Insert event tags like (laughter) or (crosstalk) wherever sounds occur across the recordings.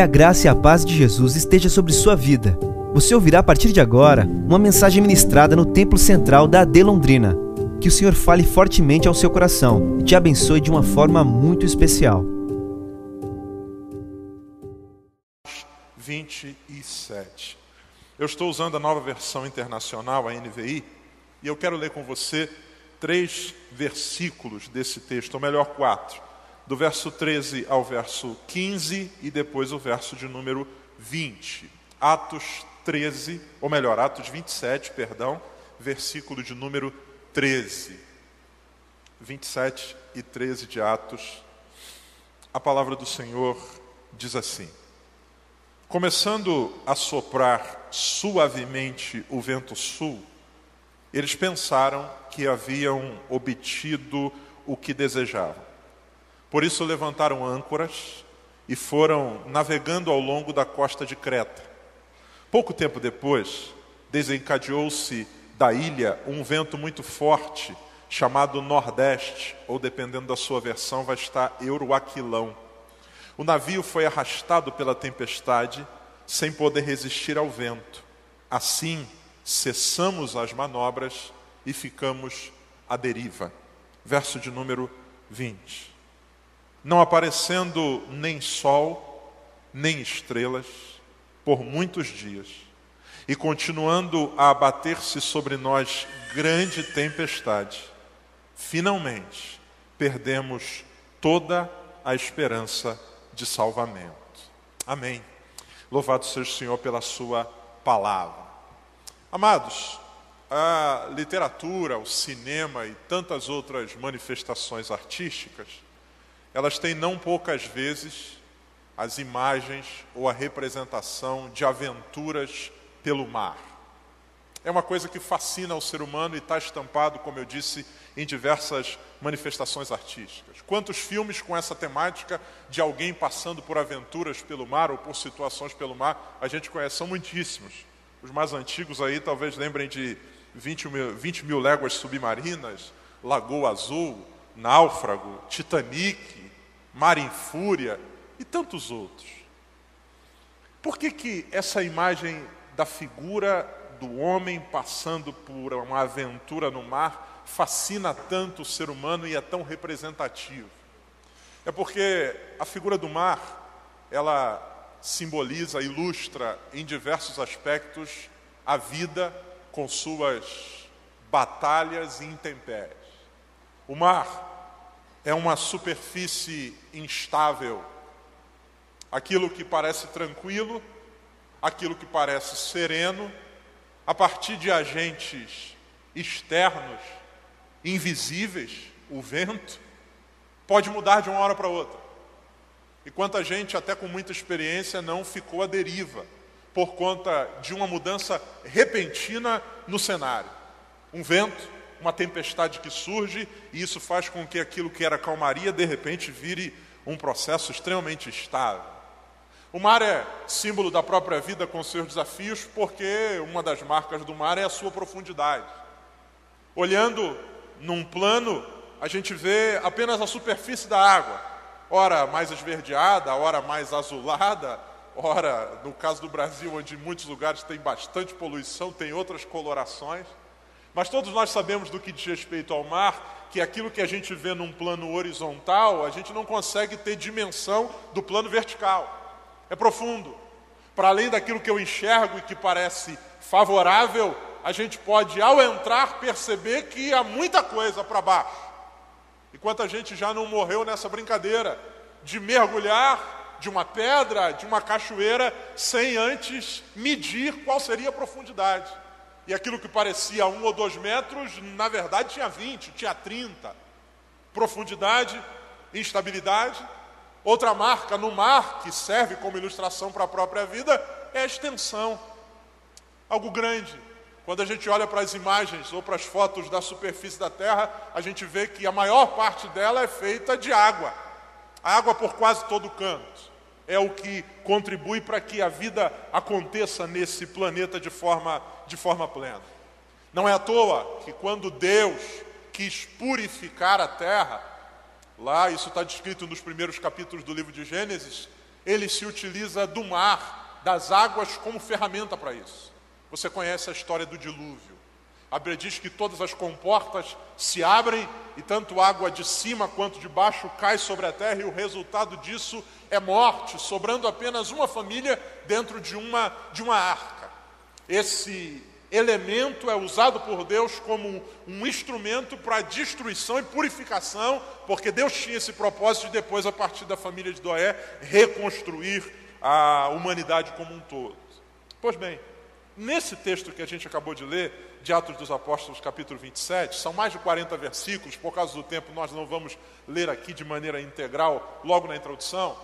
Que a graça e a paz de Jesus esteja sobre sua vida. Você ouvirá a partir de agora uma mensagem ministrada no Templo Central da AD Londrina. Que o Senhor fale fortemente ao seu coração e te abençoe de uma forma muito especial. 27. Eu estou usando a nova versão internacional, a NVI, e eu quero ler com você três versículos desse texto, ou melhor, quatro do verso 13 ao verso 15 e depois o verso de número 20. Atos 13, ou melhor, Atos 27, perdão, versículo de número 13. 27 e 13 de Atos. A palavra do Senhor diz assim: Começando a soprar suavemente o vento sul, eles pensaram que haviam obtido o que desejavam. Por isso levantaram âncoras e foram navegando ao longo da costa de Creta. Pouco tempo depois, desencadeou-se da ilha um vento muito forte, chamado Nordeste, ou dependendo da sua versão, vai estar Euroaquilão. O navio foi arrastado pela tempestade, sem poder resistir ao vento. Assim, cessamos as manobras e ficamos à deriva. Verso de número 20 não aparecendo nem sol, nem estrelas, por muitos dias, e continuando a abater-se sobre nós grande tempestade, finalmente perdemos toda a esperança de salvamento. Amém. Louvado seja o Senhor pela Sua palavra. Amados, a literatura, o cinema e tantas outras manifestações artísticas elas têm não poucas vezes as imagens ou a representação de aventuras pelo mar. É uma coisa que fascina o ser humano e está estampado, como eu disse, em diversas manifestações artísticas. Quantos filmes com essa temática de alguém passando por aventuras pelo mar ou por situações pelo mar a gente conhece? São muitíssimos. Os mais antigos aí talvez lembrem de 20 mil, 20 mil léguas submarinas, Lagoa Azul, Náufrago, Titanic, Mar em Fúria e tantos outros. Por que, que essa imagem da figura do homem passando por uma aventura no mar fascina tanto o ser humano e é tão representativo? É porque a figura do mar, ela simboliza, ilustra em diversos aspectos a vida com suas batalhas e intempéries. O mar é uma superfície instável. Aquilo que parece tranquilo, aquilo que parece sereno, a partir de agentes externos, invisíveis, o vento, pode mudar de uma hora para outra. E quanta gente, até com muita experiência, não ficou à deriva por conta de uma mudança repentina no cenário. Um vento uma tempestade que surge e isso faz com que aquilo que era calmaria de repente vire um processo extremamente estável. O mar é símbolo da própria vida com seus desafios, porque uma das marcas do mar é a sua profundidade. Olhando num plano, a gente vê apenas a superfície da água, ora mais esverdeada, ora mais azulada, ora, no caso do Brasil, onde em muitos lugares tem bastante poluição, tem outras colorações. Mas todos nós sabemos do que diz respeito ao mar, que aquilo que a gente vê num plano horizontal, a gente não consegue ter dimensão do plano vertical. É profundo. Para além daquilo que eu enxergo e que parece favorável, a gente pode, ao entrar, perceber que há muita coisa para baixo. E quanta gente já não morreu nessa brincadeira de mergulhar de uma pedra, de uma cachoeira, sem antes medir qual seria a profundidade. E aquilo que parecia um ou dois metros, na verdade tinha 20, tinha 30. Profundidade, instabilidade. Outra marca no mar, que serve como ilustração para a própria vida, é a extensão. Algo grande. Quando a gente olha para as imagens ou para as fotos da superfície da Terra, a gente vê que a maior parte dela é feita de água. água por quase todo canto é o que contribui para que a vida aconteça nesse planeta de forma, de forma plena. Não é à toa que quando Deus quis purificar a terra, lá isso está descrito nos primeiros capítulos do livro de Gênesis, ele se utiliza do mar, das águas, como ferramenta para isso. Você conhece a história do dilúvio. A Bíblia diz que todas as comportas se abrem e tanto água de cima quanto de baixo cai sobre a terra, e o resultado disso é morte, sobrando apenas uma família dentro de uma, de uma arca. Esse elemento é usado por Deus como um instrumento para destruição e purificação, porque Deus tinha esse propósito de depois, a partir da família de Noé, reconstruir a humanidade como um todo. Pois bem, nesse texto que a gente acabou de ler, de Atos dos Apóstolos, capítulo 27, são mais de 40 versículos, por causa do tempo nós não vamos ler aqui de maneira integral, logo na introdução,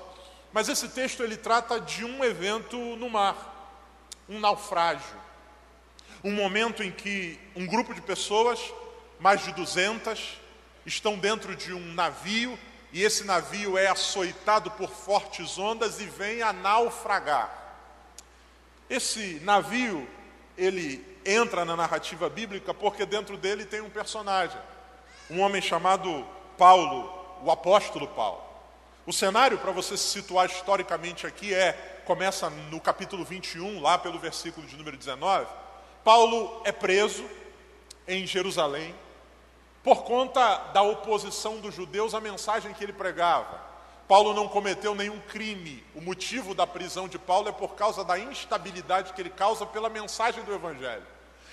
mas esse texto ele trata de um evento no mar, um naufrágio um momento em que um grupo de pessoas, mais de 200, estão dentro de um navio e esse navio é açoitado por fortes ondas e vem a naufragar. Esse navio, ele entra na narrativa bíblica porque dentro dele tem um personagem, um homem chamado Paulo, o apóstolo Paulo. O cenário, para você se situar historicamente aqui, é começa no capítulo 21, lá pelo versículo de número 19 Paulo é preso em Jerusalém por conta da oposição dos judeus à mensagem que ele pregava. Paulo não cometeu nenhum crime. O motivo da prisão de Paulo é por causa da instabilidade que ele causa pela mensagem do Evangelho.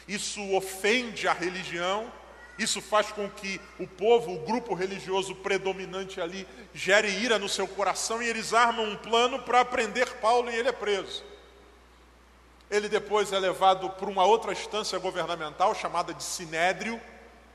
Isso ofende a religião, isso faz com que o povo, o grupo religioso predominante ali, gere ira no seu coração e eles armam um plano para prender Paulo e ele é preso. Ele depois é levado para uma outra instância governamental chamada de Sinédrio,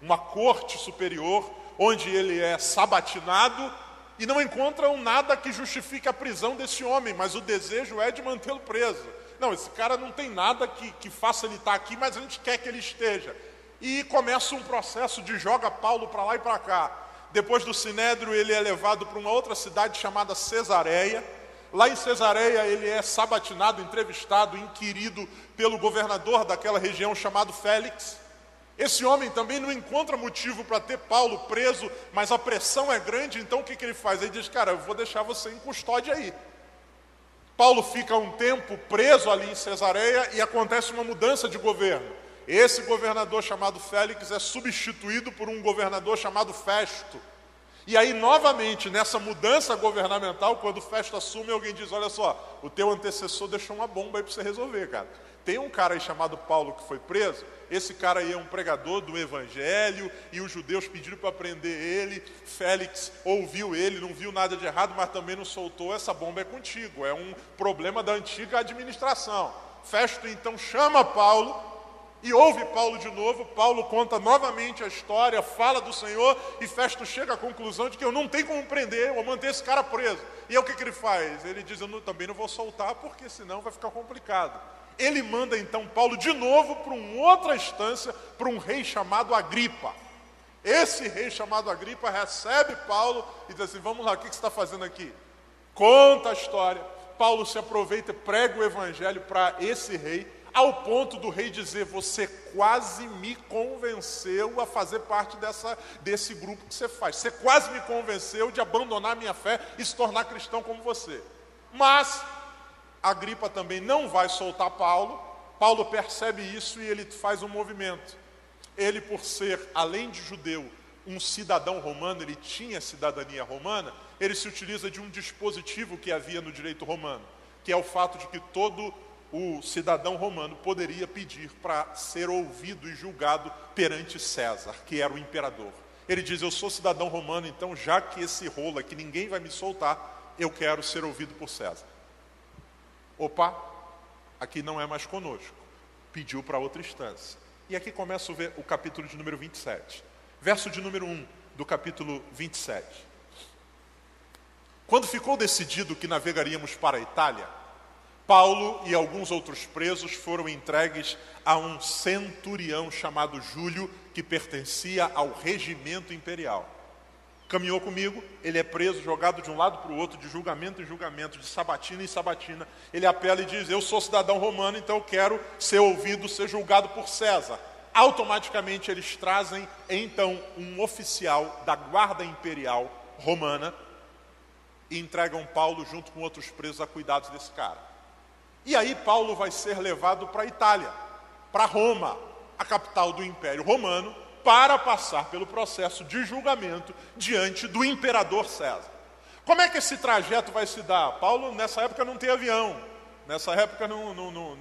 uma corte superior, onde ele é sabatinado e não encontram nada que justifique a prisão desse homem, mas o desejo é de mantê-lo preso. Não, esse cara não tem nada que, que faça ele estar aqui, mas a gente quer que ele esteja. E começa um processo de joga Paulo para lá e para cá. Depois do Sinédrio, ele é levado para uma outra cidade chamada Cesareia Lá em Cesareia, ele é sabatinado, entrevistado, inquirido pelo governador daquela região chamado Félix. Esse homem também não encontra motivo para ter Paulo preso, mas a pressão é grande, então o que, que ele faz? Ele diz: Cara, eu vou deixar você em custódia aí. Paulo fica um tempo preso ali em Cesareia e acontece uma mudança de governo. Esse governador chamado Félix é substituído por um governador chamado Festo. E aí, novamente, nessa mudança governamental, quando Festo assume, alguém diz: Olha só, o teu antecessor deixou uma bomba aí para você resolver, cara. Tem um cara aí chamado Paulo que foi preso, esse cara aí é um pregador do evangelho, e os judeus pediram para prender ele. Félix ouviu ele, não viu nada de errado, mas também não soltou. Essa bomba é contigo, é um problema da antiga administração. Festo então chama Paulo e ouve Paulo de novo, Paulo conta novamente a história, fala do Senhor, e Festo chega à conclusão de que eu não tenho como prender ou manter esse cara preso. E é o que, que ele faz? Ele diz: Eu não, também não vou soltar, porque senão vai ficar complicado. Ele manda então Paulo de novo para uma outra instância, para um rei chamado Agripa. Esse rei chamado Agripa recebe Paulo e diz assim: Vamos lá, o que, você está fazendo aqui? Conta a história. Paulo se aproveita e prega o evangelho para esse rei ao ponto do rei dizer: Você quase me convenceu a fazer parte dessa, desse grupo que você faz. Você quase me convenceu de abandonar minha fé e se tornar cristão como você. Mas Agripa também não vai soltar Paulo. Paulo percebe isso e ele faz um movimento. Ele, por ser, além de judeu, um cidadão romano, ele tinha cidadania romana, ele se utiliza de um dispositivo que havia no direito romano, que é o fato de que todo o cidadão romano poderia pedir para ser ouvido e julgado perante César, que era o imperador. Ele diz: Eu sou cidadão romano, então, já que esse rolo aqui ninguém vai me soltar, eu quero ser ouvido por César. Opa, aqui não é mais conosco. Pediu para outra instância. E aqui começa o capítulo de número 27. Verso de número 1 do capítulo 27. Quando ficou decidido que navegaríamos para a Itália, Paulo e alguns outros presos foram entregues a um centurião chamado Júlio, que pertencia ao regimento imperial. Caminhou comigo, ele é preso, jogado de um lado para o outro, de julgamento em julgamento, de sabatina em sabatina. Ele apela e diz: Eu sou cidadão romano, então eu quero ser ouvido, ser julgado por César. Automaticamente eles trazem então um oficial da guarda imperial romana e entregam Paulo junto com outros presos a cuidados desse cara. E aí Paulo vai ser levado para a Itália, para Roma, a capital do Império Romano, para passar pelo processo de julgamento diante do imperador César. Como é que esse trajeto vai se dar? Paulo, nessa época, não tem avião, nessa época, não, não, não,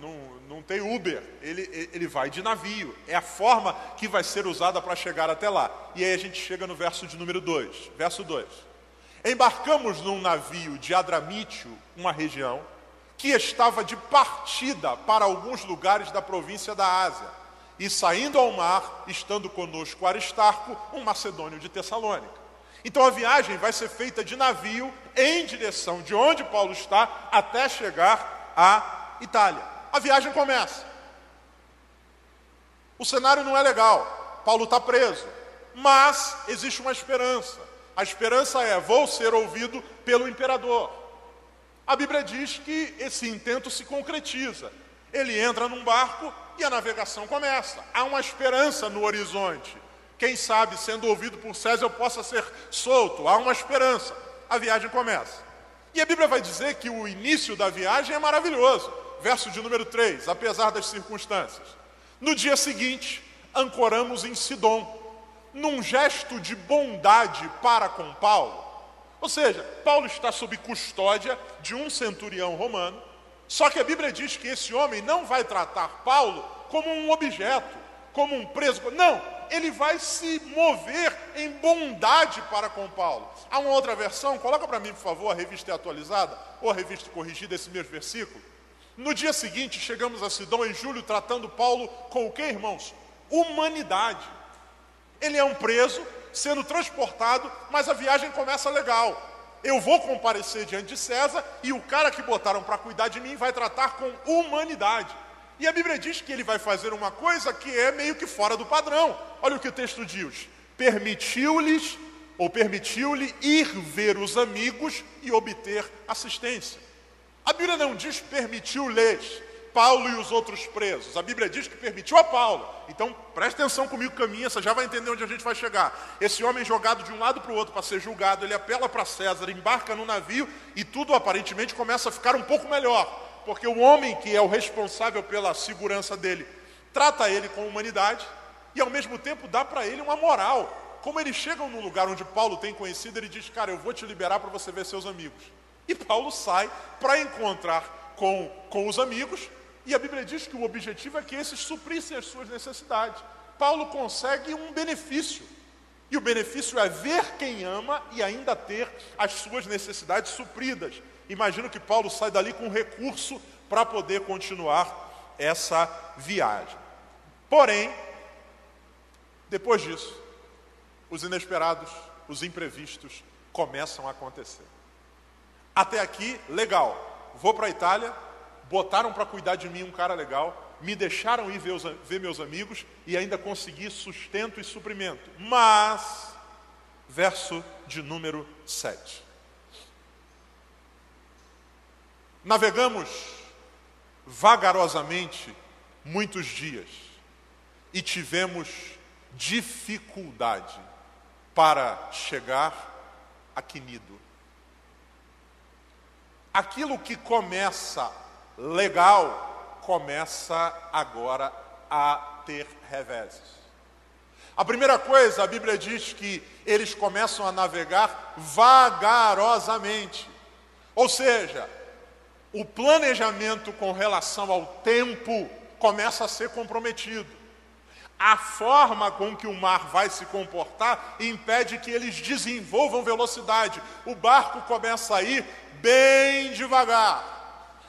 não, tem Uber, ele, ele vai de navio. É a forma que vai ser usada para chegar até lá. E aí a gente chega no verso de número 2. Verso 2. Embarcamos num navio de Adramítio, uma região, que estava de partida para alguns lugares da província da Ásia. E saindo ao mar, estando conosco Aristarco, um macedônio de Tessalônica. Então a viagem vai ser feita de navio em direção de onde Paulo está até chegar à Itália. A viagem começa. O cenário não é legal. Paulo está preso. Mas existe uma esperança. A esperança é: vou ser ouvido pelo imperador. A Bíblia diz que esse intento se concretiza. Ele entra num barco e a navegação começa. Há uma esperança no horizonte. Quem sabe, sendo ouvido por César, eu possa ser solto. Há uma esperança. A viagem começa. E a Bíblia vai dizer que o início da viagem é maravilhoso. Verso de número 3, apesar das circunstâncias. No dia seguinte, ancoramos em Sidom, num gesto de bondade para com Paulo. Ou seja, Paulo está sob custódia de um centurião romano, só que a Bíblia diz que esse homem não vai tratar Paulo como um objeto, como um preso. Não, ele vai se mover em bondade para com Paulo. Há uma outra versão, coloca para mim, por favor, a revista atualizada, ou a revista corrigida, esse mesmo versículo. No dia seguinte, chegamos a Sidom em julho, tratando Paulo com o que, irmãos? Humanidade. Ele é um preso, sendo transportado, mas a viagem começa legal. Eu vou comparecer diante de César e o cara que botaram para cuidar de mim vai tratar com humanidade. E a Bíblia diz que ele vai fazer uma coisa que é meio que fora do padrão. Olha o que o texto diz: permitiu-lhes ou permitiu-lhe ir ver os amigos e obter assistência. A Bíblia não diz permitiu-lhes Paulo e os outros presos. A Bíblia diz que permitiu a Paulo. Então, preste atenção comigo, caminha, você já vai entender onde a gente vai chegar. Esse homem jogado de um lado para o outro para ser julgado, ele apela para César, embarca no navio e tudo aparentemente começa a ficar um pouco melhor porque o homem que é o responsável pela segurança dele trata ele com humanidade e ao mesmo tempo dá para ele uma moral. Como eles chegam no lugar onde Paulo tem conhecido, ele diz: Cara, eu vou te liberar para você ver seus amigos. E Paulo sai para encontrar com, com os amigos, e a Bíblia diz que o objetivo é que esses suprissem as suas necessidades. Paulo consegue um benefício, e o benefício é ver quem ama e ainda ter as suas necessidades supridas. Imagino que Paulo sai dali com recurso para poder continuar essa viagem. Porém, depois disso, os inesperados, os imprevistos começam a acontecer. Até aqui, legal. Vou para a Itália, botaram para cuidar de mim um cara legal, me deixaram ir ver, os, ver meus amigos e ainda consegui sustento e suprimento. Mas, verso de número 7. Navegamos vagarosamente muitos dias e tivemos dificuldade para chegar a Quinido. Aquilo que começa legal começa agora a ter reveses. A primeira coisa, a Bíblia diz que eles começam a navegar vagarosamente. Ou seja, o planejamento com relação ao tempo começa a ser comprometido. A forma com que o mar vai se comportar impede que eles desenvolvam velocidade. O barco começa a ir bem devagar.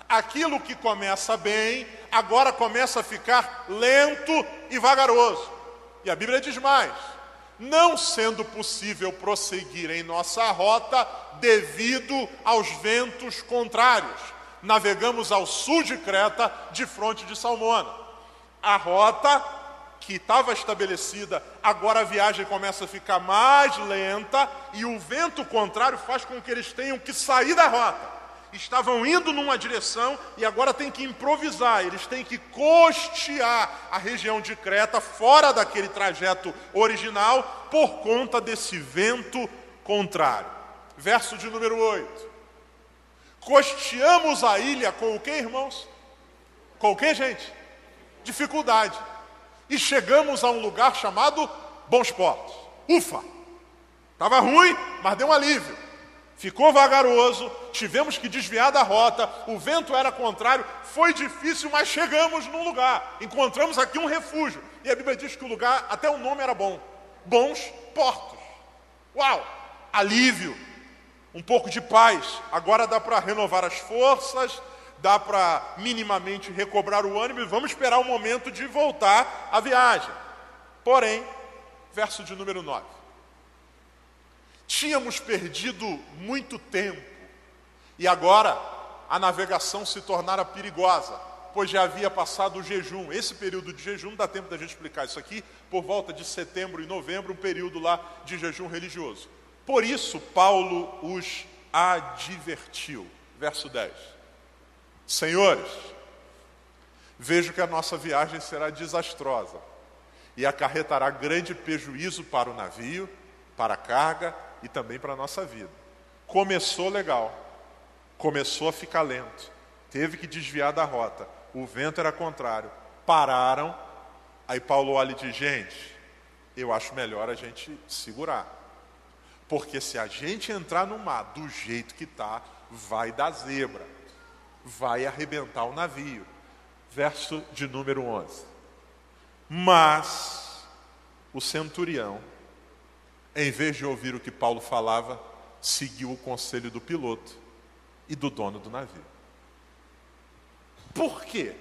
Aquilo que começa bem, agora começa a ficar lento e vagaroso. E a Bíblia diz mais: não sendo possível prosseguir em nossa rota devido aos ventos contrários navegamos ao sul de Creta, de fronte de Salmona. A rota que estava estabelecida, agora a viagem começa a ficar mais lenta e o vento contrário faz com que eles tenham que sair da rota. Estavam indo numa direção e agora tem que improvisar, eles têm que costear a região de Creta fora daquele trajeto original por conta desse vento contrário. verso de número 8. Costeamos a ilha com o que, irmãos? Com o que, gente? Dificuldade. E chegamos a um lugar chamado Bons Portos. Ufa! Estava ruim, mas deu um alívio. Ficou vagaroso, tivemos que desviar da rota, o vento era contrário, foi difícil, mas chegamos num lugar. Encontramos aqui um refúgio. E a Bíblia diz que o lugar, até o nome era bom. Bons Portos. Uau! Alívio, um pouco de paz. Agora dá para renovar as forças, dá para minimamente recobrar o ânimo e vamos esperar o momento de voltar à viagem. Porém, verso de número 9. Tínhamos perdido muito tempo e agora a navegação se tornara perigosa, pois já havia passado o jejum. Esse período de jejum, dá tempo da gente explicar isso aqui, por volta de setembro e novembro, um período lá de jejum religioso. Por isso, Paulo os advertiu. Verso 10. Senhores, vejo que a nossa viagem será desastrosa e acarretará grande prejuízo para o navio, para a carga e também para a nossa vida. Começou legal, começou a ficar lento, teve que desviar da rota, o vento era contrário, pararam. Aí Paulo olha e diz: gente, eu acho melhor a gente segurar. Porque se a gente entrar no mar do jeito que está, vai dar zebra, vai arrebentar o navio. Verso de número 11. Mas o centurião, em vez de ouvir o que Paulo falava, seguiu o conselho do piloto e do dono do navio. Por quê?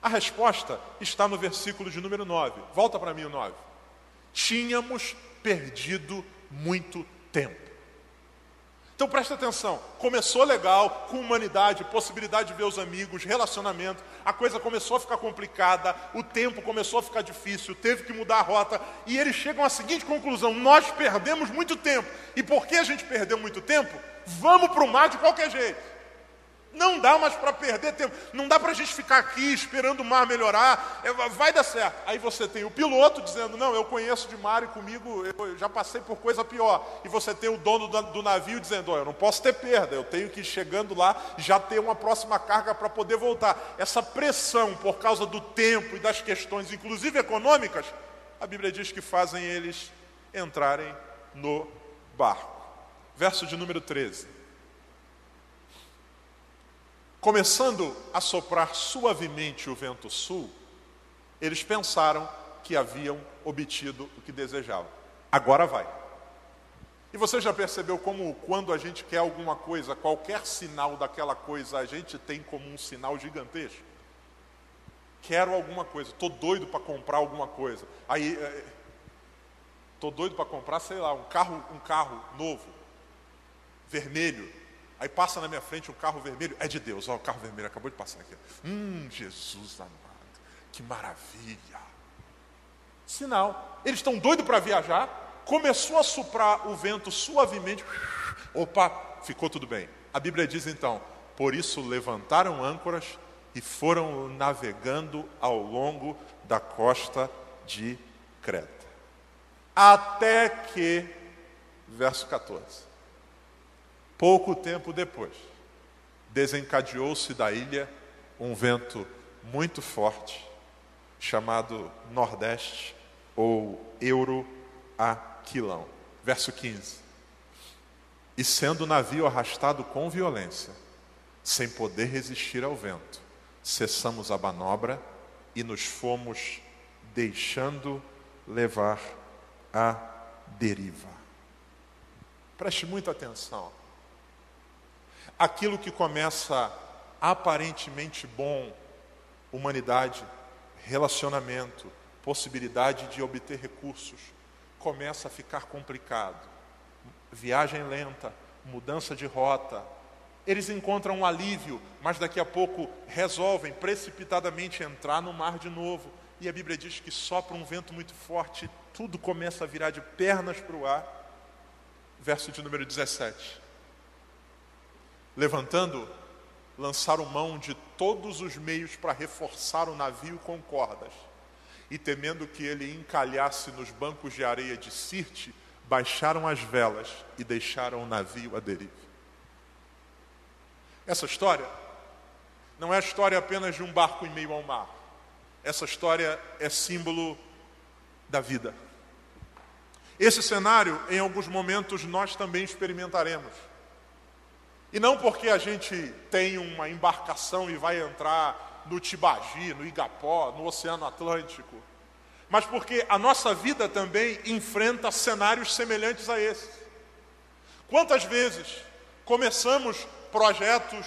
A resposta está no versículo de número 9. Volta para mim o 9. Tínhamos perdido muito tempo. Então presta atenção, começou legal, com humanidade, possibilidade de ver os amigos, relacionamento, a coisa começou a ficar complicada, o tempo começou a ficar difícil, teve que mudar a rota, e eles chegam à seguinte conclusão: nós perdemos muito tempo. E por que a gente perdeu muito tempo? Vamos para o mar de qualquer jeito. Não dá mais para perder tempo. Não dá para a gente ficar aqui esperando o mar melhorar. É, vai dar certo. Aí você tem o piloto dizendo: Não, eu conheço de mar e comigo eu já passei por coisa pior. E você tem o dono do navio dizendo: oh, Eu não posso ter perda. Eu tenho que chegando lá já ter uma próxima carga para poder voltar. Essa pressão por causa do tempo e das questões, inclusive econômicas, a Bíblia diz que fazem eles entrarem no barco. Verso de número 13 começando a soprar suavemente o vento sul, eles pensaram que haviam obtido o que desejavam. Agora vai. E você já percebeu como quando a gente quer alguma coisa, qualquer sinal daquela coisa a gente tem como um sinal gigantesco? Quero alguma coisa, estou doido para comprar alguma coisa. Aí, estou é, doido para comprar, sei lá, um carro, um carro novo, vermelho. Aí passa na minha frente um carro vermelho, é de Deus, ó, o carro vermelho acabou de passar aqui. Hum, Jesus amado, que maravilha. Sinal, eles estão doidos para viajar, começou a soprar o vento suavemente, opa, ficou tudo bem. A Bíblia diz então: por isso levantaram âncoras e foram navegando ao longo da costa de Creta. Até que, verso 14, Pouco tempo depois, desencadeou-se da ilha um vento muito forte, chamado Nordeste ou Euroaquilão. Verso 15. E sendo o navio arrastado com violência, sem poder resistir ao vento, cessamos a manobra e nos fomos deixando levar à deriva. Preste muita atenção aquilo que começa aparentemente bom, humanidade, relacionamento, possibilidade de obter recursos, começa a ficar complicado. Viagem lenta, mudança de rota. Eles encontram um alívio, mas daqui a pouco resolvem precipitadamente entrar no mar de novo. E a Bíblia diz que sopra um vento muito forte, tudo começa a virar de pernas para o ar. Verso de número 17 levantando, lançaram mão de todos os meios para reforçar o navio com cordas. E temendo que ele encalhasse nos bancos de areia de Sirte, baixaram as velas e deixaram o navio à deriva. Essa história não é a história apenas de um barco em meio ao mar. Essa história é símbolo da vida. Esse cenário, em alguns momentos, nós também experimentaremos. E não porque a gente tem uma embarcação e vai entrar no Tibagi, no Igapó, no Oceano Atlântico, mas porque a nossa vida também enfrenta cenários semelhantes a esses. Quantas vezes começamos projetos,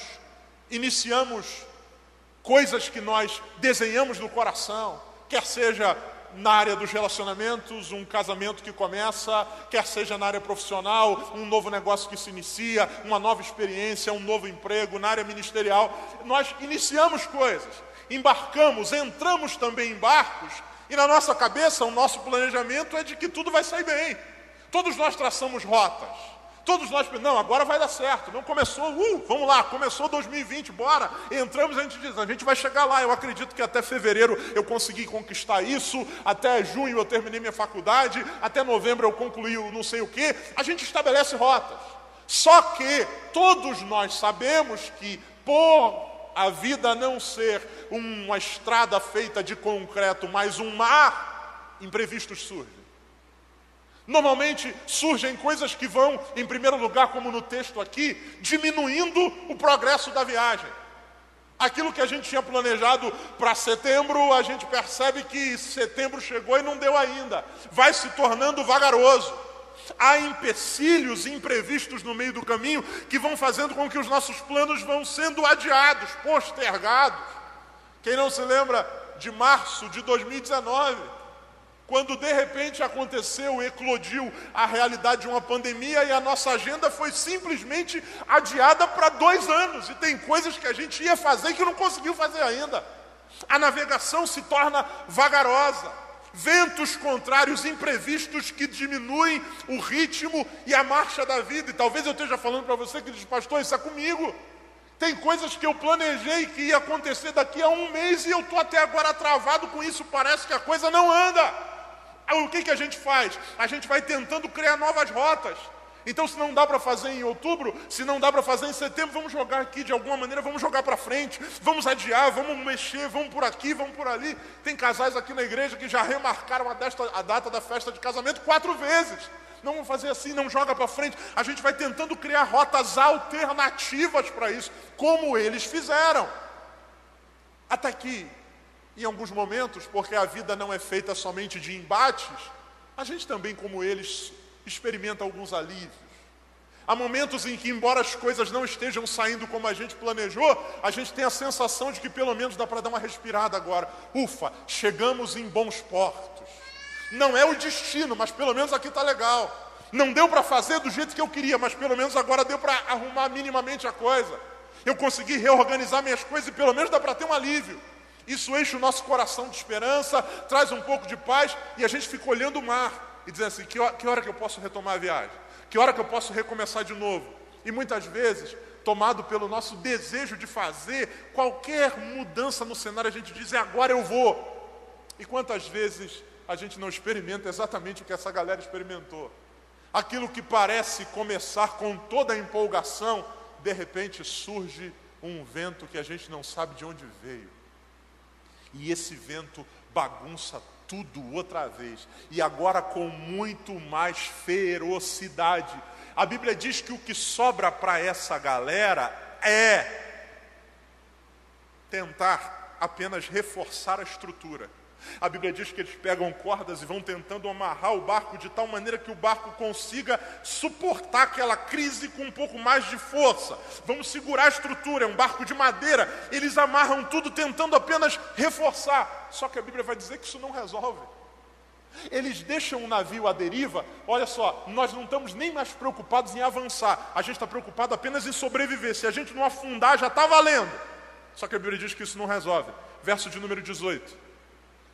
iniciamos coisas que nós desenhamos no coração, quer seja na área dos relacionamentos, um casamento que começa, quer seja na área profissional, um novo negócio que se inicia, uma nova experiência, um novo emprego, na área ministerial. Nós iniciamos coisas, embarcamos, entramos também em barcos, e na nossa cabeça, o nosso planejamento é de que tudo vai sair bem. Todos nós traçamos rotas. Todos nós, não, agora vai dar certo. Não começou, uh, vamos lá, começou 2020, bora. Entramos, a gente diz, a gente vai chegar lá. Eu acredito que até fevereiro eu consegui conquistar isso, até junho eu terminei minha faculdade, até novembro eu concluí o não sei o quê. A gente estabelece rotas. Só que todos nós sabemos que por a vida não ser uma estrada feita de concreto, mas um mar, imprevistos surgem. Normalmente surgem coisas que vão, em primeiro lugar, como no texto aqui, diminuindo o progresso da viagem. Aquilo que a gente tinha planejado para setembro, a gente percebe que setembro chegou e não deu ainda. Vai se tornando vagaroso. Há empecilhos imprevistos no meio do caminho que vão fazendo com que os nossos planos vão sendo adiados, postergados. Quem não se lembra de março de 2019? Quando de repente aconteceu, eclodiu a realidade de uma pandemia e a nossa agenda foi simplesmente adiada para dois anos. E tem coisas que a gente ia fazer que não conseguiu fazer ainda. A navegação se torna vagarosa. Ventos contrários, imprevistos que diminuem o ritmo e a marcha da vida. E talvez eu esteja falando para você que diz, pastor, isso é comigo. Tem coisas que eu planejei que ia acontecer daqui a um mês e eu estou até agora travado com isso. Parece que a coisa não anda. O que, que a gente faz? A gente vai tentando criar novas rotas. Então, se não dá para fazer em outubro, se não dá para fazer em setembro, vamos jogar aqui de alguma maneira, vamos jogar para frente, vamos adiar, vamos mexer, vamos por aqui, vamos por ali. Tem casais aqui na igreja que já remarcaram a, desta, a data da festa de casamento quatro vezes. Não vamos fazer assim, não joga para frente. A gente vai tentando criar rotas alternativas para isso, como eles fizeram. Até aqui, em alguns momentos, porque a vida não é feita somente de embates, a gente também, como eles, experimenta alguns alívios. Há momentos em que, embora as coisas não estejam saindo como a gente planejou, a gente tem a sensação de que pelo menos dá para dar uma respirada agora. Ufa, chegamos em bons portos. Não é o destino, mas pelo menos aqui está legal. Não deu para fazer do jeito que eu queria, mas pelo menos agora deu para arrumar minimamente a coisa. Eu consegui reorganizar minhas coisas e pelo menos dá para ter um alívio. Isso enche o nosso coração de esperança, traz um pouco de paz e a gente fica olhando o mar e dizendo assim: que hora, que eu posso retomar a viagem? Que hora que eu posso recomeçar de novo? E muitas vezes, tomado pelo nosso desejo de fazer qualquer mudança no cenário, a gente diz: é agora eu vou. E quantas vezes a gente não experimenta exatamente o que essa galera experimentou? Aquilo que parece começar com toda a empolgação, de repente surge um vento que a gente não sabe de onde veio e esse vento bagunça tudo outra vez, e agora com muito mais ferocidade. A Bíblia diz que o que sobra para essa galera é tentar apenas reforçar a estrutura. A Bíblia diz que eles pegam cordas e vão tentando amarrar o barco de tal maneira que o barco consiga suportar aquela crise com um pouco mais de força. Vamos segurar a estrutura, é um barco de madeira. Eles amarram tudo tentando apenas reforçar. Só que a Bíblia vai dizer que isso não resolve. Eles deixam o navio à deriva. Olha só, nós não estamos nem mais preocupados em avançar. A gente está preocupado apenas em sobreviver. Se a gente não afundar, já está valendo. Só que a Bíblia diz que isso não resolve. Verso de número 18.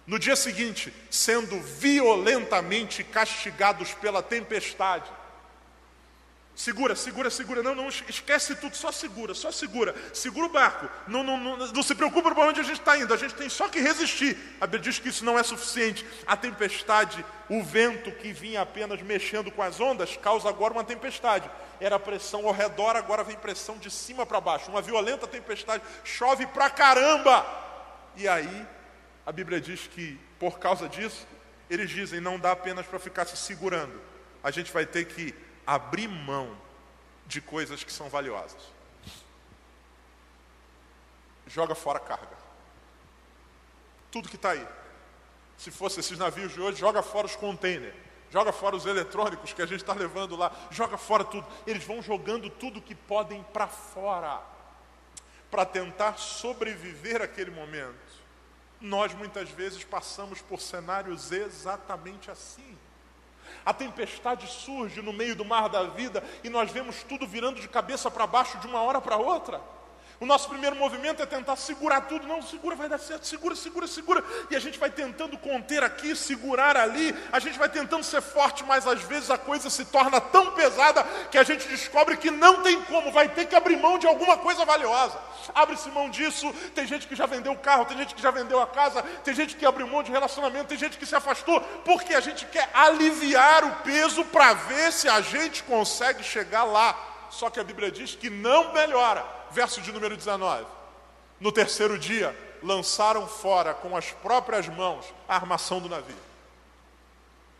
No dia seguinte, sendo violentamente castigados pela tempestade. Segura, segura, segura. Não, não, esquece tudo, só segura, só segura. Segura o barco. Não, não, não, não se preocupa para onde a gente está indo. A gente tem só que resistir. A Bíblia diz que isso não é suficiente. A tempestade, o vento que vinha apenas mexendo com as ondas, causa agora uma tempestade. Era pressão ao redor, agora vem pressão de cima para baixo. Uma violenta tempestade. Chove pra caramba. E aí, a Bíblia diz que, por causa disso, eles dizem: não dá apenas para ficar se segurando. A gente vai ter que abrir mão de coisas que são valiosas. Joga fora a carga. Tudo que está aí. Se fosse esses navios de hoje, joga fora os containers. Joga fora os eletrônicos que a gente está levando lá. Joga fora tudo. Eles vão jogando tudo que podem para fora. Para tentar sobreviver aquele momento. Nós muitas vezes passamos por cenários exatamente assim. A tempestade surge no meio do mar da vida e nós vemos tudo virando de cabeça para baixo de uma hora para outra. O nosso primeiro movimento é tentar segurar tudo. Não, segura, vai dar certo. Segura, segura, segura. E a gente vai tentando conter aqui, segurar ali. A gente vai tentando ser forte, mas às vezes a coisa se torna tão pesada que a gente descobre que não tem como. Vai ter que abrir mão de alguma coisa valiosa. Abre-se mão disso. Tem gente que já vendeu o carro, tem gente que já vendeu a casa, tem gente que abriu mão de relacionamento, tem gente que se afastou, porque a gente quer aliviar o peso para ver se a gente consegue chegar lá. Só que a Bíblia diz que não melhora verso de número 19. No terceiro dia, lançaram fora com as próprias mãos a armação do navio.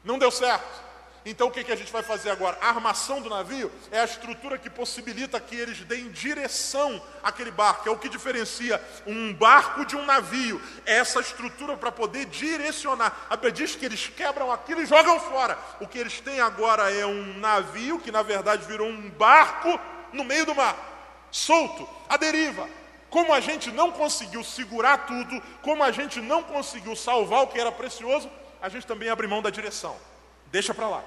Não deu certo. Então o que, a gente vai fazer agora? A armação do navio é a estrutura que possibilita que eles deem direção àquele barco. É o que diferencia um barco de um navio. É essa estrutura para poder direcionar. A Bíblia diz que eles quebram aquilo e jogam fora. O que eles têm agora é um navio que na verdade virou um barco no meio do mar solto, à deriva. Como a gente não conseguiu segurar tudo, como a gente não conseguiu salvar o que era precioso, a gente também abre mão da direção. Deixa para lá.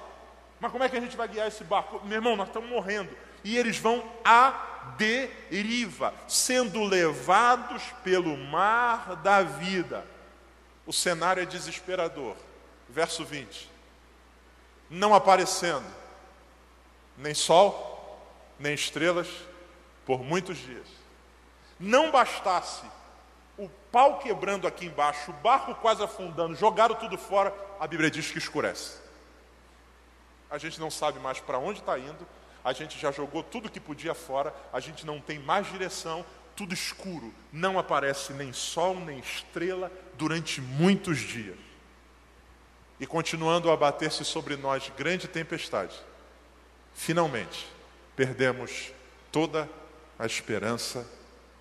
Mas como é que a gente vai guiar esse barco? Meu irmão, nós estamos morrendo. E eles vão à deriva, sendo levados pelo mar da vida. O cenário é desesperador. Verso 20. Não aparecendo nem sol, nem estrelas, por muitos dias. Não bastasse o pau quebrando aqui embaixo, o barco quase afundando, jogaram tudo fora, a Bíblia diz que escurece. A gente não sabe mais para onde está indo, a gente já jogou tudo que podia fora, a gente não tem mais direção, tudo escuro, não aparece nem sol nem estrela durante muitos dias. E continuando a abater-se sobre nós grande tempestade, finalmente perdemos toda a a esperança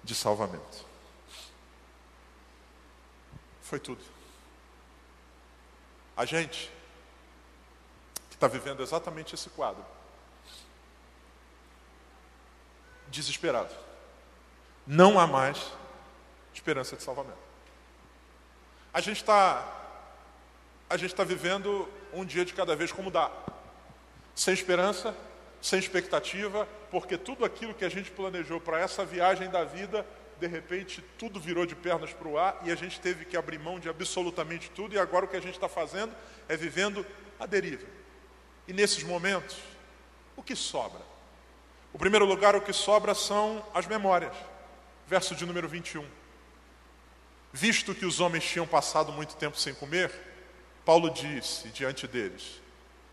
de salvamento. Foi tudo. A gente que está vivendo exatamente esse quadro, desesperado, não há mais esperança de salvamento. A gente está a gente está vivendo um dia de cada vez como dá, sem esperança, sem expectativa, porque tudo aquilo que a gente planejou para essa viagem da vida, de repente tudo virou de pernas para o ar e a gente teve que abrir mão de absolutamente tudo, e agora o que a gente está fazendo é vivendo a deriva. E nesses momentos, o que sobra? O primeiro lugar, o que sobra são as memórias. Verso de número 21. Visto que os homens tinham passado muito tempo sem comer, Paulo disse diante deles: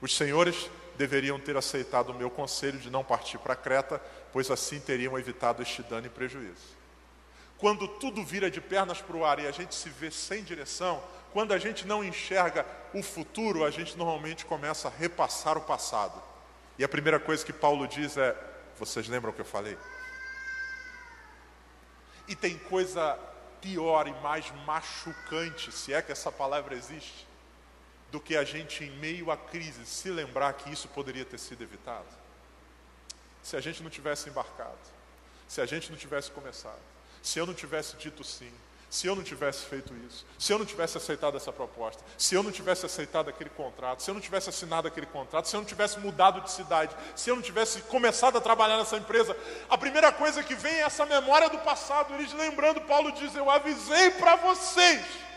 Os senhores deveriam ter aceitado o meu conselho de não partir para Creta, pois assim teriam evitado este dano e prejuízo. Quando tudo vira de pernas para o ar e a gente se vê sem direção, quando a gente não enxerga o futuro, a gente normalmente começa a repassar o passado. E a primeira coisa que Paulo diz é: vocês lembram o que eu falei? E tem coisa pior e mais machucante, se é que essa palavra existe, do que a gente, em meio à crise, se lembrar que isso poderia ter sido evitado. Se a gente não tivesse embarcado, se a gente não tivesse começado, se eu não tivesse dito sim, se eu não tivesse feito isso, se eu não tivesse aceitado essa proposta, se eu não tivesse aceitado aquele contrato, se eu não tivesse assinado aquele contrato, se eu não tivesse mudado de cidade, se eu não tivesse começado a trabalhar nessa empresa, a primeira coisa que vem é essa memória do passado. Eles lembrando, Paulo diz: Eu avisei para vocês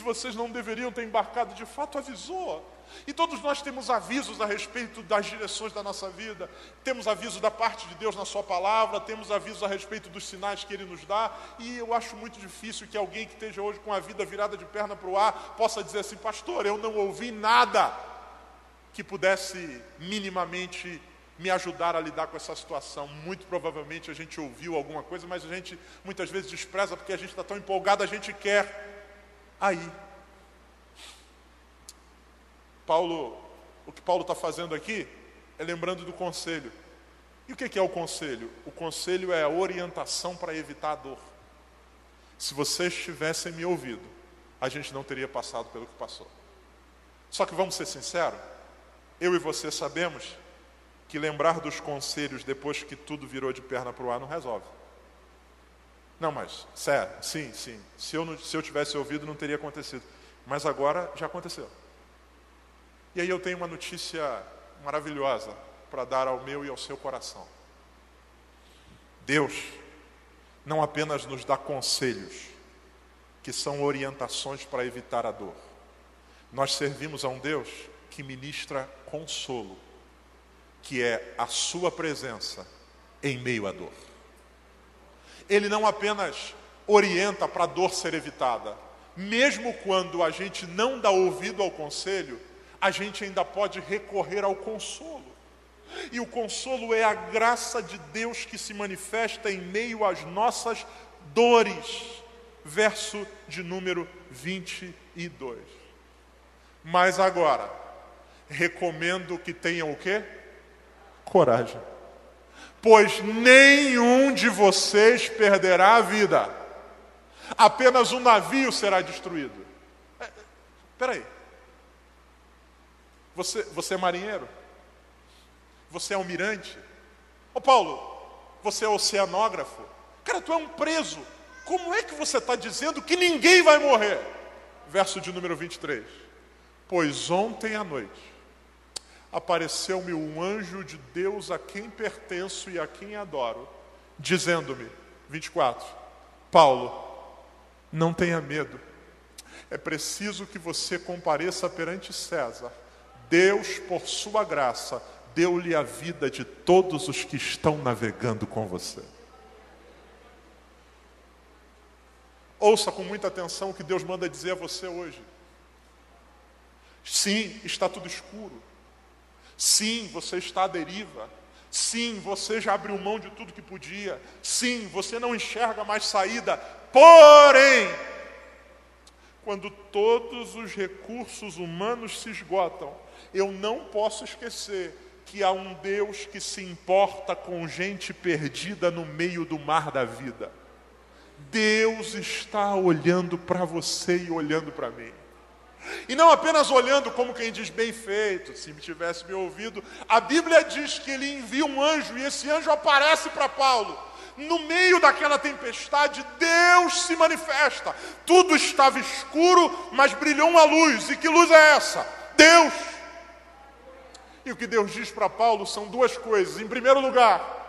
que vocês não deveriam ter embarcado, de fato avisou. E todos nós temos avisos a respeito das direções da nossa vida, temos aviso da parte de Deus na Sua palavra, temos avisos a respeito dos sinais que Ele nos dá, e eu acho muito difícil que alguém que esteja hoje com a vida virada de perna para o ar possa dizer assim: Pastor, eu não ouvi nada que pudesse minimamente me ajudar a lidar com essa situação. Muito provavelmente a gente ouviu alguma coisa, mas a gente muitas vezes despreza porque a gente está tão empolgado, a gente quer. Aí, Paulo, o que Paulo está fazendo aqui é lembrando do conselho. E o que é o conselho? O conselho é a orientação para evitar a dor. Se vocês tivessem me ouvido, a gente não teria passado pelo que passou. Só que vamos ser sinceros, eu e você sabemos que lembrar dos conselhos depois que tudo virou de perna para o ar não resolve. Não, mas, sério, sim, sim. Se eu, não, se eu tivesse ouvido, não teria acontecido. Mas agora já aconteceu. E aí eu tenho uma notícia maravilhosa para dar ao meu e ao seu coração. Deus não apenas nos dá conselhos, que são orientações para evitar a dor. Nós servimos a um Deus que ministra consolo, que é a sua presença em meio à dor. Ele não apenas orienta para a dor ser evitada, mesmo quando a gente não dá ouvido ao conselho, a gente ainda pode recorrer ao consolo. E o consolo é a graça de Deus que se manifesta em meio às nossas dores. Verso de número 22. Mas agora, recomendo que tenham o quê? Coragem. Pois nenhum de vocês perderá a vida. Apenas um navio será destruído. É, Espera aí. Você, você é marinheiro? Você é almirante? Ô Paulo, você é oceanógrafo? Cara, tu é um preso. Como é que você está dizendo que ninguém vai morrer? Verso de número 23. Pois ontem à noite apareceu-me um anjo de Deus a quem pertenço e a quem adoro, dizendo-me, 24, Paulo, não tenha medo, é preciso que você compareça perante César Deus, por sua graça, deu-lhe a vida de todos os que estão navegando com você. Ouça com muita atenção o que Deus manda dizer a você hoje. Sim, está tudo escuro. Sim, você está à deriva. Sim, você já abriu mão de tudo que podia. Sim, você não enxerga mais saída. Porém, quando todos os recursos humanos se esgotam, eu não posso esquecer que há um Deus que se importa com gente perdida no meio do mar da vida. Deus está olhando para você e olhando para mim. E não apenas olhando como quem diz bem feito, se me tivesse me ouvido, a Bíblia diz que ele envia um anjo e esse anjo aparece para Paulo. No meio daquela tempestade, Deus se manifesta. Tudo estava escuro, mas brilhou uma luz. E que luz é essa? Deus. E o que Deus diz para Paulo são duas coisas. Em primeiro lugar,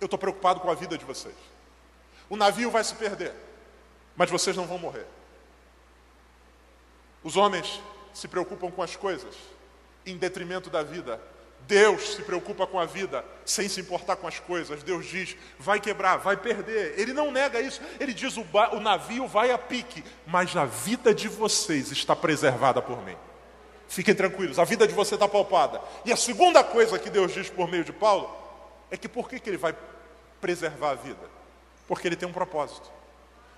eu estou preocupado com a vida de vocês. O navio vai se perder, mas vocês não vão morrer. Os homens se preocupam com as coisas em detrimento da vida. Deus se preocupa com a vida sem se importar com as coisas. Deus diz: vai quebrar, vai perder. Ele não nega isso. Ele diz: o, o navio vai a pique, mas a vida de vocês está preservada por mim. Fiquem tranquilos, a vida de você está poupada. E a segunda coisa que Deus diz por meio de Paulo é que por que, que ele vai preservar a vida? Porque ele tem um propósito.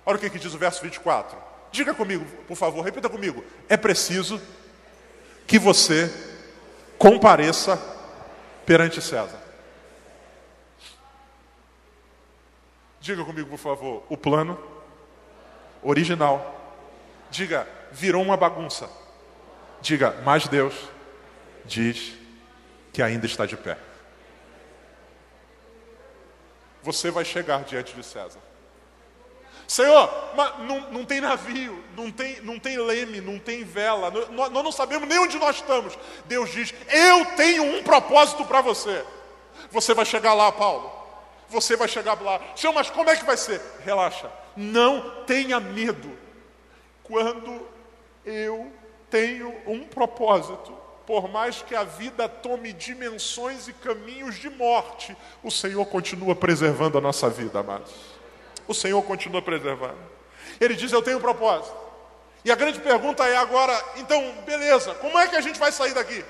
Olha o que, que diz o verso 24. Diga comigo, por favor, repita comigo. É preciso que você compareça perante César. Diga comigo, por favor, o plano original. Diga, virou uma bagunça. Diga, mas Deus diz que ainda está de pé. Você vai chegar diante de César. Senhor, mas não, não tem navio, não tem, não tem leme, não tem vela, nós, nós não sabemos nem onde nós estamos. Deus diz: Eu tenho um propósito para você. Você vai chegar lá, Paulo. Você vai chegar lá. Senhor, mas como é que vai ser? Relaxa, não tenha medo. Quando eu tenho um propósito. Por mais que a vida tome dimensões e caminhos de morte, o Senhor continua preservando a nossa vida, amados. O Senhor continua preservando. Ele diz: Eu tenho um propósito. E a grande pergunta é agora, então, beleza, como é que a gente vai sair daqui?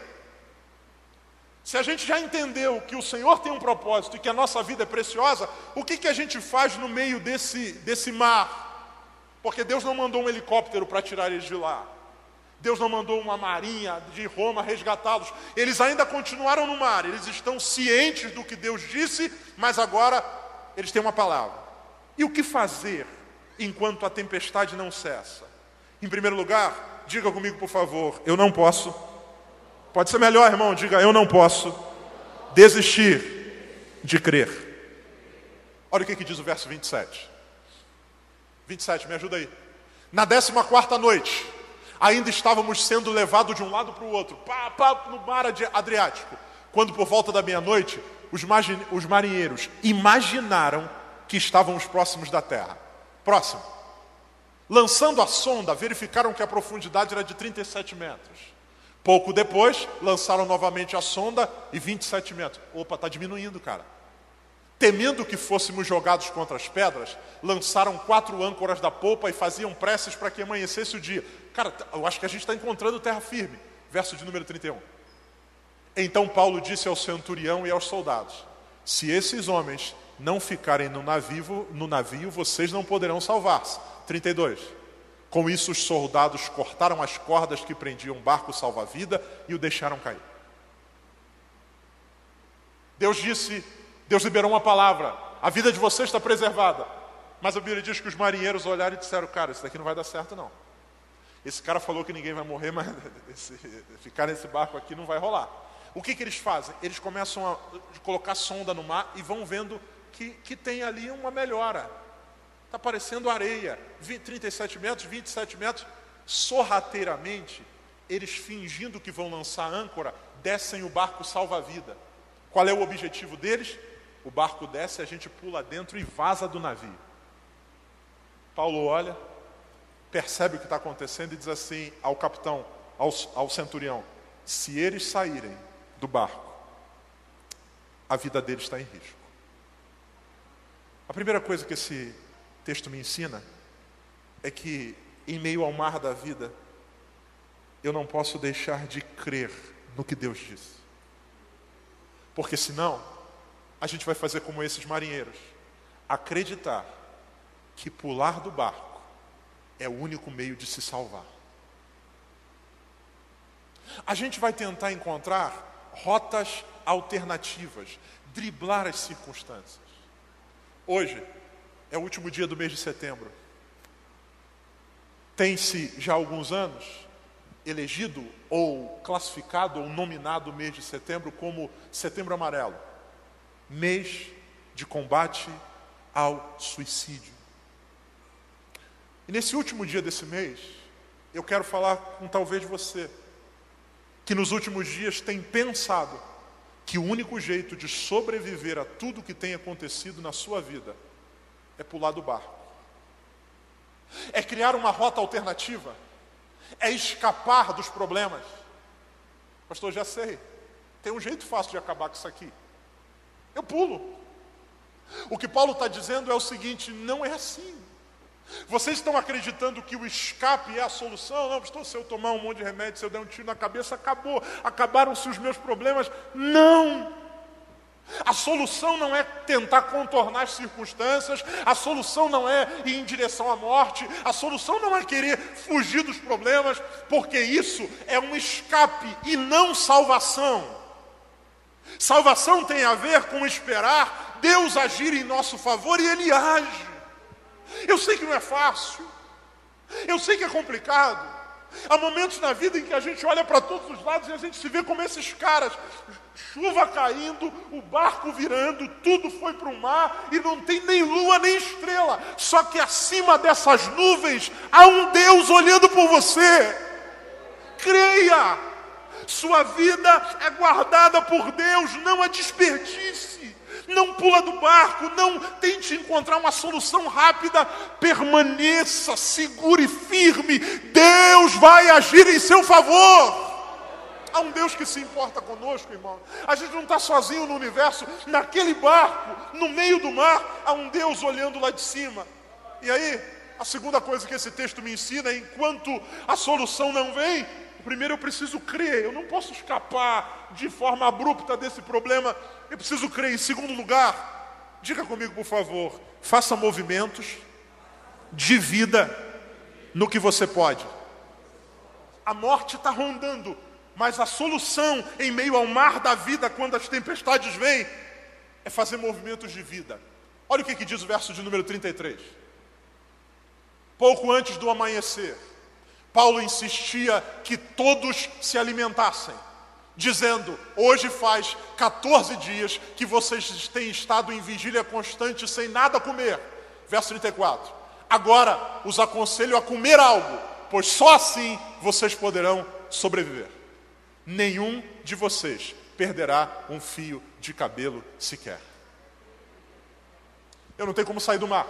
Se a gente já entendeu que o Senhor tem um propósito e que a nossa vida é preciosa, o que, que a gente faz no meio desse, desse mar? Porque Deus não mandou um helicóptero para tirar eles de lá. Deus não mandou uma marinha de Roma resgatá-los. Eles ainda continuaram no mar, eles estão cientes do que Deus disse, mas agora eles têm uma palavra. E o que fazer enquanto a tempestade não cessa? Em primeiro lugar, diga comigo, por favor, eu não posso Pode ser melhor, irmão, diga: Eu não posso desistir de crer. Olha o que, que diz o verso 27. 27, me ajuda aí. Na décima quarta noite, ainda estávamos sendo levados de um lado para o outro, pá, pá, no mar Adriático. Quando por volta da meia-noite, os, os marinheiros imaginaram que estávamos próximos da terra. Próximo. Lançando a sonda, verificaram que a profundidade era de 37 metros. Pouco depois, lançaram novamente a sonda e 27 metros. Opa, está diminuindo, cara. Temendo que fôssemos jogados contra as pedras, lançaram quatro âncoras da polpa e faziam preces para que amanhecesse o dia. Cara, eu acho que a gente está encontrando terra firme. Verso de número 31. Então Paulo disse ao centurião e aos soldados: Se esses homens não ficarem no navio, no navio vocês não poderão salvar-se. 32. Com isso, os soldados cortaram as cordas que prendiam o barco salva-vida e o deixaram cair. Deus disse, Deus liberou uma palavra: a vida de vocês está preservada. Mas a Bíblia diz que os marinheiros olharam e disseram: Cara, isso daqui não vai dar certo, não. Esse cara falou que ninguém vai morrer, (laughs) mas esse, ficar nesse barco aqui não vai rolar. O que, que eles fazem? Eles começam a colocar sonda no mar e vão vendo que, que tem ali uma melhora. Está parecendo areia, 20, 37 metros, 27 metros. Sorrateiramente, eles fingindo que vão lançar âncora, descem o barco salva-vida. Qual é o objetivo deles? O barco desce, a gente pula dentro e vaza do navio. Paulo olha, percebe o que está acontecendo e diz assim ao capitão, ao, ao centurião: se eles saírem do barco, a vida deles está em risco. A primeira coisa que esse texto me ensina é que, em meio ao mar da vida, eu não posso deixar de crer no que Deus diz. Porque senão, a gente vai fazer como esses marinheiros acreditar que pular do barco é o único meio de se salvar. A gente vai tentar encontrar rotas alternativas, driblar as circunstâncias. Hoje, é o último dia do mês de setembro. Tem-se já há alguns anos elegido ou classificado ou nominado o mês de setembro como Setembro Amarelo mês de combate ao suicídio. E nesse último dia desse mês, eu quero falar com talvez você, que nos últimos dias tem pensado que o único jeito de sobreviver a tudo que tem acontecido na sua vida é pular do barco. É criar uma rota alternativa. É escapar dos problemas. Pastor, já sei. Tem um jeito fácil de acabar com isso aqui. Eu pulo. O que Paulo está dizendo é o seguinte: não é assim. Vocês estão acreditando que o escape é a solução? Não, pastor, se eu tomar um monte de remédio, se eu der um tiro na cabeça, acabou. Acabaram-se os meus problemas. Não. A solução não é tentar contornar as circunstâncias, a solução não é ir em direção à morte, a solução não é querer fugir dos problemas, porque isso é um escape e não salvação. Salvação tem a ver com esperar Deus agir em nosso favor e Ele age. Eu sei que não é fácil, eu sei que é complicado, Há momentos na vida em que a gente olha para todos os lados e a gente se vê como esses caras. Chuva caindo, o barco virando, tudo foi para o mar e não tem nem lua nem estrela. Só que acima dessas nuvens há um Deus olhando por você. Creia, sua vida é guardada por Deus, não a desperdice. Não pula do barco, não tente encontrar uma solução rápida. Permaneça seguro e firme. Deus vai agir em seu favor. Há um Deus que se importa conosco, irmão. A gente não está sozinho no universo, naquele barco, no meio do mar, há um Deus olhando lá de cima. E aí, a segunda coisa que esse texto me ensina é: enquanto a solução não vem, primeiro eu preciso crer, eu não posso escapar de forma abrupta desse problema, eu preciso crer. Em segundo lugar, diga comigo, por favor, faça movimentos de vida no que você pode. A morte está rondando, mas a solução em meio ao mar da vida, quando as tempestades vêm, é fazer movimentos de vida. Olha o que, que diz o verso de número 33. Pouco antes do amanhecer, Paulo insistia que todos se alimentassem, dizendo: Hoje faz 14 dias que vocês têm estado em vigília constante sem nada comer. Verso 34. Agora os aconselho a comer algo, pois só assim vocês poderão sobreviver nenhum de vocês perderá um fio de cabelo sequer. Eu não tenho como sair do mar.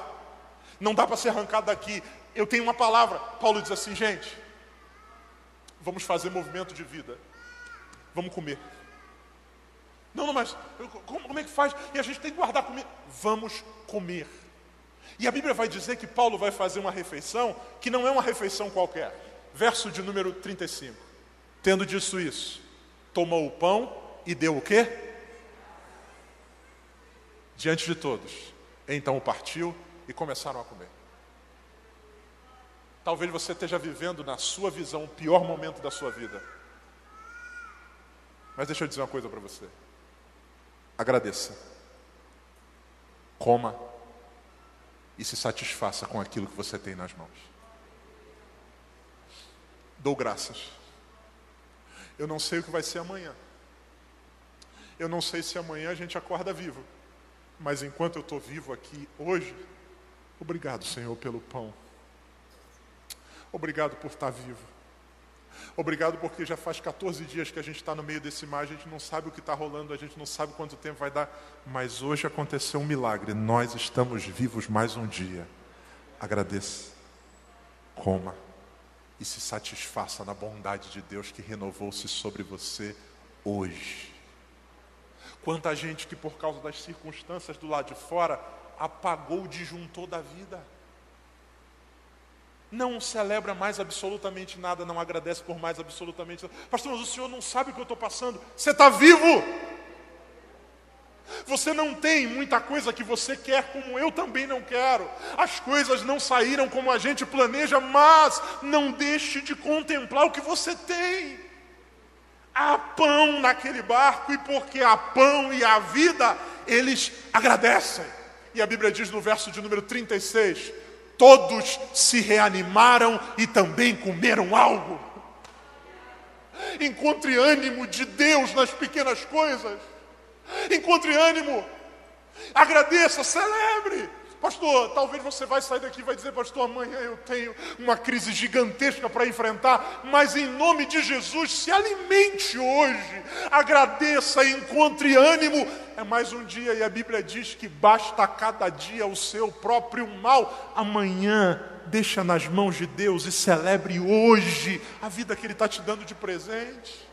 Não dá para ser arrancado daqui. Eu tenho uma palavra. Paulo diz assim, gente, vamos fazer movimento de vida. Vamos comer. Não, não, mas como, como é que faz? E a gente tem que guardar comida. Vamos comer. E a Bíblia vai dizer que Paulo vai fazer uma refeição que não é uma refeição qualquer. Verso de número 35. Tendo dito isso, tomou o pão e deu o quê? Diante de todos. Então o partiu e começaram a comer. Talvez você esteja vivendo na sua visão o pior momento da sua vida. Mas deixa eu dizer uma coisa para você. Agradeça. Coma e se satisfaça com aquilo que você tem nas mãos. Dou graças eu não sei o que vai ser amanhã. Eu não sei se amanhã a gente acorda vivo. Mas enquanto eu estou vivo aqui hoje, obrigado, Senhor, pelo pão. Obrigado por estar vivo. Obrigado porque já faz 14 dias que a gente está no meio desse mar, a gente não sabe o que está rolando, a gente não sabe quanto tempo vai dar, mas hoje aconteceu um milagre. Nós estamos vivos mais um dia. Agradeça. Coma e se satisfaça na bondade de Deus que renovou-se sobre você hoje. Quanta gente que por causa das circunstâncias do lado de fora apagou o disjuntor da vida. Não celebra mais absolutamente nada, não agradece por mais absolutamente nada. Pastor, mas o senhor não sabe o que eu estou passando. Você está vivo. Você não tem muita coisa que você quer, como eu também não quero. As coisas não saíram como a gente planeja, mas não deixe de contemplar o que você tem. Há pão naquele barco, e porque há pão e há vida, eles agradecem. E a Bíblia diz no verso de número 36: Todos se reanimaram e também comeram algo. Encontre ânimo de Deus nas pequenas coisas. Encontre ânimo. Agradeça, celebre. Pastor, talvez você vai sair daqui e vai dizer, pastor, amanhã eu tenho uma crise gigantesca para enfrentar, mas em nome de Jesus, se alimente hoje, agradeça, encontre ânimo. É mais um dia e a Bíblia diz que basta cada dia o seu próprio mal. Amanhã, deixa nas mãos de Deus e celebre hoje a vida que Ele está te dando de presente.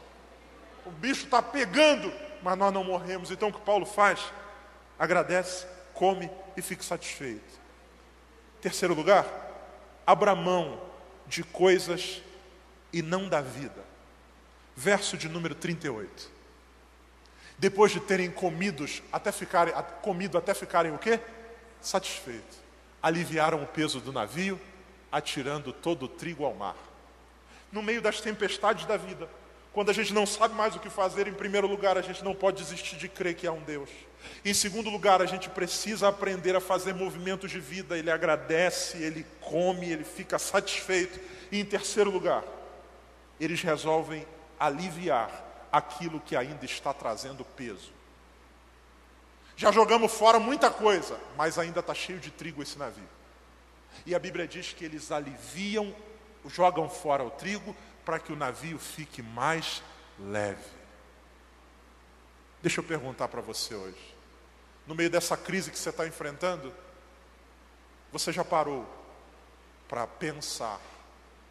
O bicho está pegando, mas nós não morremos. Então o que Paulo faz? Agradece, come e fica satisfeito. Terceiro lugar, abra mão de coisas e não da vida. Verso de número 38. Depois de terem comidos até ficarem, comido até ficarem o quê? Satisfeitos. Aliviaram o peso do navio, atirando todo o trigo ao mar. No meio das tempestades da vida, quando a gente não sabe mais o que fazer, em primeiro lugar, a gente não pode desistir de crer que há um Deus. Em segundo lugar, a gente precisa aprender a fazer movimentos de vida. Ele agradece, ele come, ele fica satisfeito. E em terceiro lugar, eles resolvem aliviar aquilo que ainda está trazendo peso. Já jogamos fora muita coisa, mas ainda está cheio de trigo esse navio. E a Bíblia diz que eles aliviam, jogam fora o trigo para que o navio fique mais leve. Deixa eu perguntar para você hoje. no meio dessa crise que você está enfrentando, você já parou para pensar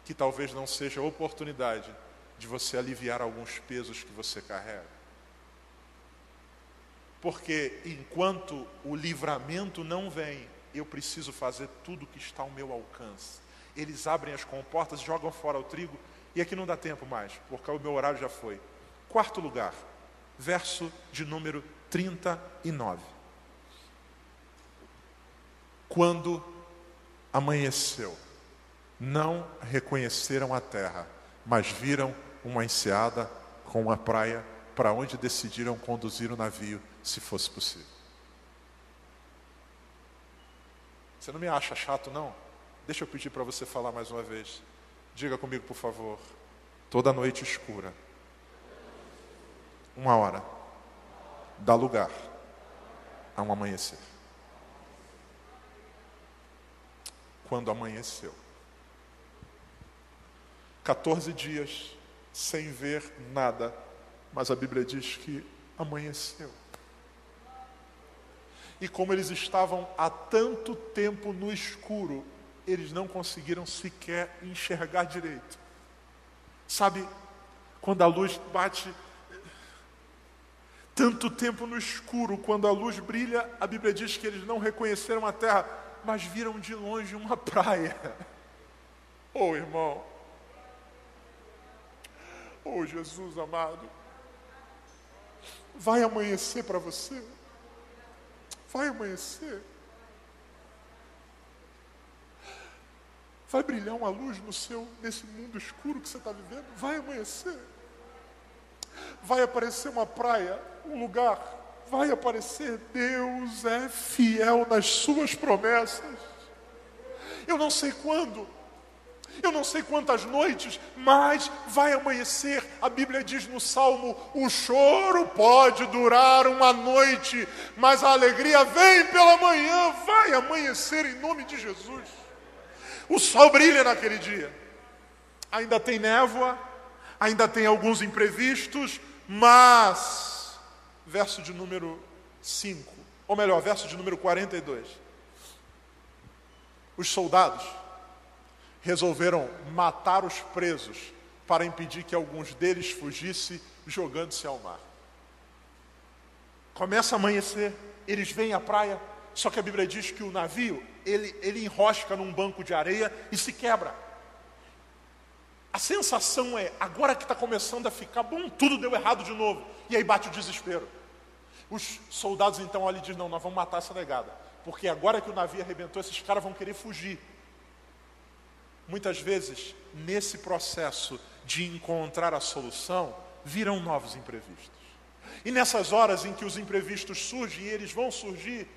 que talvez não seja a oportunidade de você aliviar alguns pesos que você carrega? Porque enquanto o livramento não vem, eu preciso fazer tudo que está ao meu alcance. Eles abrem as comportas, jogam fora o trigo, e aqui não dá tempo mais, porque o meu horário já foi. Quarto lugar, verso de número 39. Quando amanheceu, não reconheceram a terra, mas viram uma enseada com uma praia para onde decidiram conduzir o navio, se fosse possível. Você não me acha chato, não? Deixa eu pedir para você falar mais uma vez. Diga comigo, por favor. Toda noite escura. Uma hora. Dá lugar a um amanhecer. Quando amanheceu. 14 dias sem ver nada, mas a Bíblia diz que amanheceu. E como eles estavam há tanto tempo no escuro, eles não conseguiram sequer enxergar direito. Sabe, quando a luz bate tanto tempo no escuro, quando a luz brilha, a Bíblia diz que eles não reconheceram a terra, mas viram de longe uma (laughs) praia. Oh, irmão. Oh, Jesus amado. Vai amanhecer para você. Vai amanhecer. Vai brilhar uma luz no seu, nesse mundo escuro que você está vivendo. Vai amanhecer. Vai aparecer uma praia, um lugar. Vai aparecer. Deus é fiel nas suas promessas. Eu não sei quando. Eu não sei quantas noites, mas vai amanhecer. A Bíblia diz no Salmo: o choro pode durar uma noite, mas a alegria vem pela manhã. Vai amanhecer em nome de Jesus. O sol brilha naquele dia. Ainda tem névoa, ainda tem alguns imprevistos, mas, verso de número 5, ou melhor, verso de número 42. Os soldados resolveram matar os presos para impedir que alguns deles fugissem jogando-se ao mar. Começa a amanhecer, eles vêm à praia, só que a Bíblia diz que o navio, ele, ele enrosca num banco de areia e se quebra. A sensação é, agora que está começando a ficar bom, tudo deu errado de novo. E aí bate o desespero. Os soldados então olham e dizem, não, nós vamos matar essa negada. Porque agora que o navio arrebentou, esses caras vão querer fugir. Muitas vezes, nesse processo de encontrar a solução, virão novos imprevistos. E nessas horas em que os imprevistos surgem e eles vão surgir,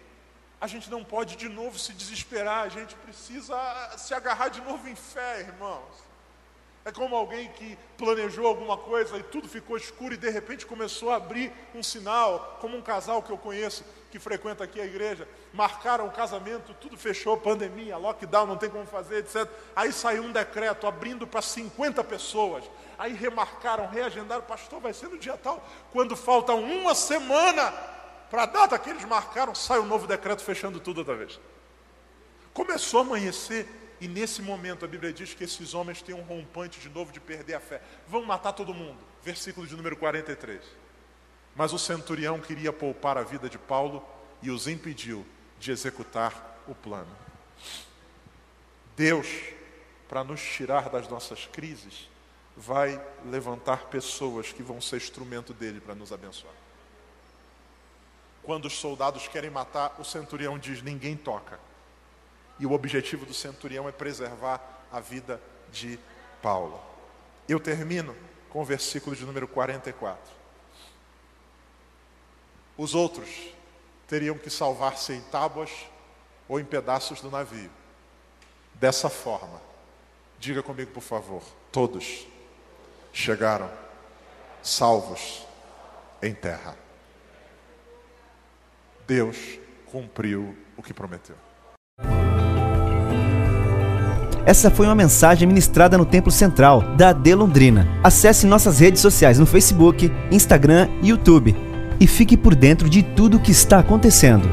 a gente não pode de novo se desesperar, a gente precisa se agarrar de novo em fé, irmãos. É como alguém que planejou alguma coisa e tudo ficou escuro e de repente começou a abrir um sinal, como um casal que eu conheço, que frequenta aqui a igreja, marcaram o casamento, tudo fechou, pandemia, lockdown, não tem como fazer, etc. Aí saiu um decreto abrindo para 50 pessoas. Aí remarcaram, reagendaram, pastor, vai ser no dia tal. Quando falta uma semana para a data que eles marcaram, sai um novo decreto fechando tudo outra vez. Começou a amanhecer e nesse momento a Bíblia diz que esses homens têm um rompante de novo de perder a fé. Vão matar todo mundo. Versículo de número 43. Mas o centurião queria poupar a vida de Paulo e os impediu de executar o plano. Deus, para nos tirar das nossas crises, vai levantar pessoas que vão ser instrumento dele para nos abençoar. Quando os soldados querem matar, o centurião diz: ninguém toca. E o objetivo do centurião é preservar a vida de Paulo. Eu termino com o versículo de número 44. Os outros teriam que salvar-se em tábuas ou em pedaços do navio. Dessa forma, diga comigo por favor, todos chegaram salvos em terra. Deus cumpriu o que prometeu. Essa foi uma mensagem ministrada no Templo Central da AD Londrina. Acesse nossas redes sociais no Facebook, Instagram e YouTube e fique por dentro de tudo o que está acontecendo.